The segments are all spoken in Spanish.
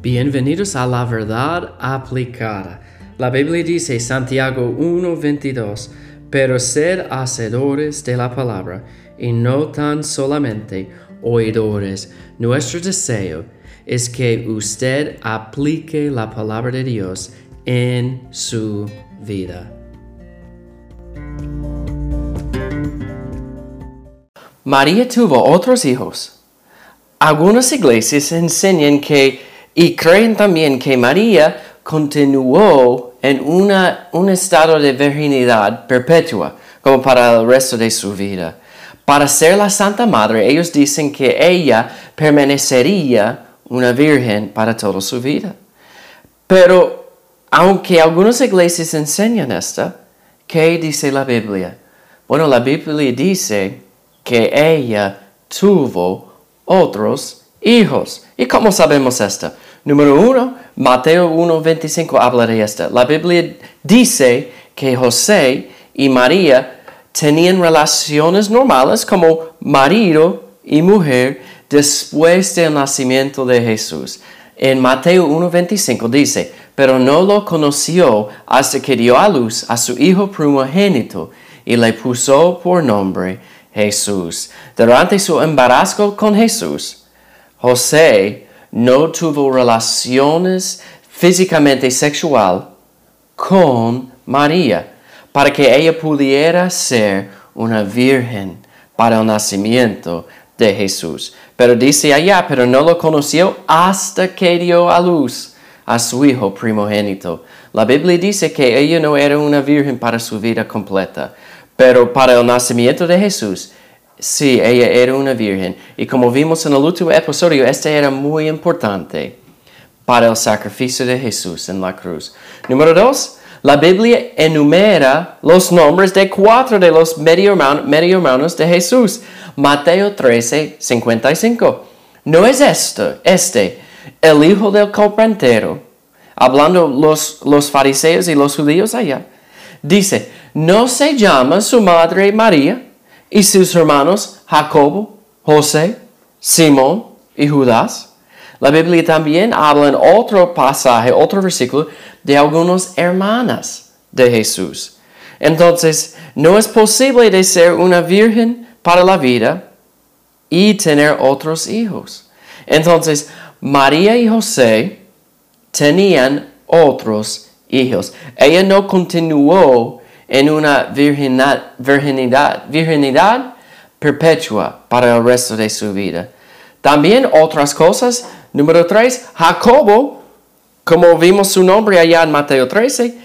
Bienvenidos a la verdad aplicada. La Biblia dice Santiago 1:22, pero sed hacedores de la palabra y no tan solamente oidores. Nuestro deseo es que usted aplique la palabra de Dios en su vida. María tuvo otros hijos. Algunas iglesias enseñan que y creen también que María continuó en una, un estado de virginidad perpetua, como para el resto de su vida. Para ser la Santa Madre, ellos dicen que ella permanecería una virgen para toda su vida. Pero aunque algunas iglesias enseñan esto, ¿qué dice la Biblia? Bueno, la Biblia dice que ella tuvo otros hijos. ¿Y cómo sabemos esto? Número uno, Mateo 1.25 habla de esto. La Biblia dice que José y María tenían relaciones normales como marido y mujer después del nacimiento de Jesús. En Mateo 1.25 dice, pero no lo conoció hasta que dio a luz a su hijo primogénito y le puso por nombre Jesús. Durante su embarazo con Jesús, José no tuvo relaciones físicamente sexual con María para que ella pudiera ser una virgen para el nacimiento de Jesús. Pero dice allá, pero no lo conoció hasta que dio a luz a su hijo primogénito. La Biblia dice que ella no era una virgen para su vida completa, pero para el nacimiento de Jesús, sí, ella era una virgen. Y como vimos en el último episodio, este era muy importante para el sacrificio de Jesús en la cruz. Número dos, la Biblia enumera los nombres de cuatro de los medio, hermanos de Jesús. Mateo 13, 55. No es esto, este, el hijo del carpintero, hablando los, los fariseos y los judíos allá. Dice, no se llama su madre María y sus hermanos Jacobo, José, Simón y Judas. La Biblia también habla en otro pasaje, otro versículo, de algunas hermanas de Jesús. Entonces, no es posible de ser una virgen para la vida y tener otros hijos. Entonces, María y José tenían otros hijos. Ella no continuó en una virginidad, virginidad, perpetua para el resto de su vida. También otras cosas. Número 3, Jacobo, como vimos su nombre allá en Mateo 13,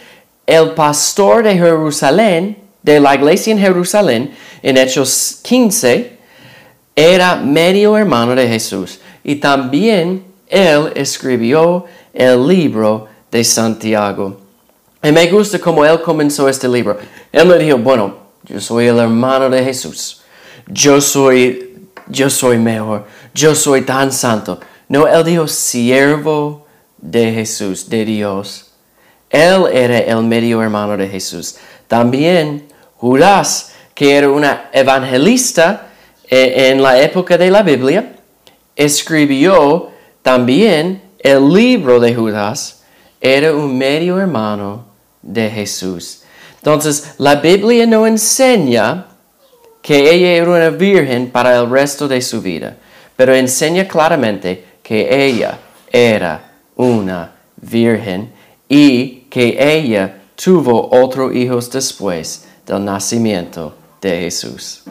el pastor de Jerusalén, de la iglesia en Jerusalén, en Hechos 15, era medio hermano de Jesús. Y también él escribió el libro de Santiago. Y me gusta cómo él comenzó este libro. Él me dijo, bueno, yo soy el hermano de Jesús. Yo soy, yo soy mejor. Yo soy tan santo. No, él dijo siervo de Jesús, de Dios. Él era el medio hermano de Jesús. También Judas, que era una evangelista eh, en la época de la Biblia, escribió también el libro de Judas. Era un medio hermano de Jesús. Entonces, la Biblia no enseña que ella era una virgen para el resto de su vida, pero enseña claramente que ella era una virgen y que ella tuvo otros hijos después del nacimiento de Jesús.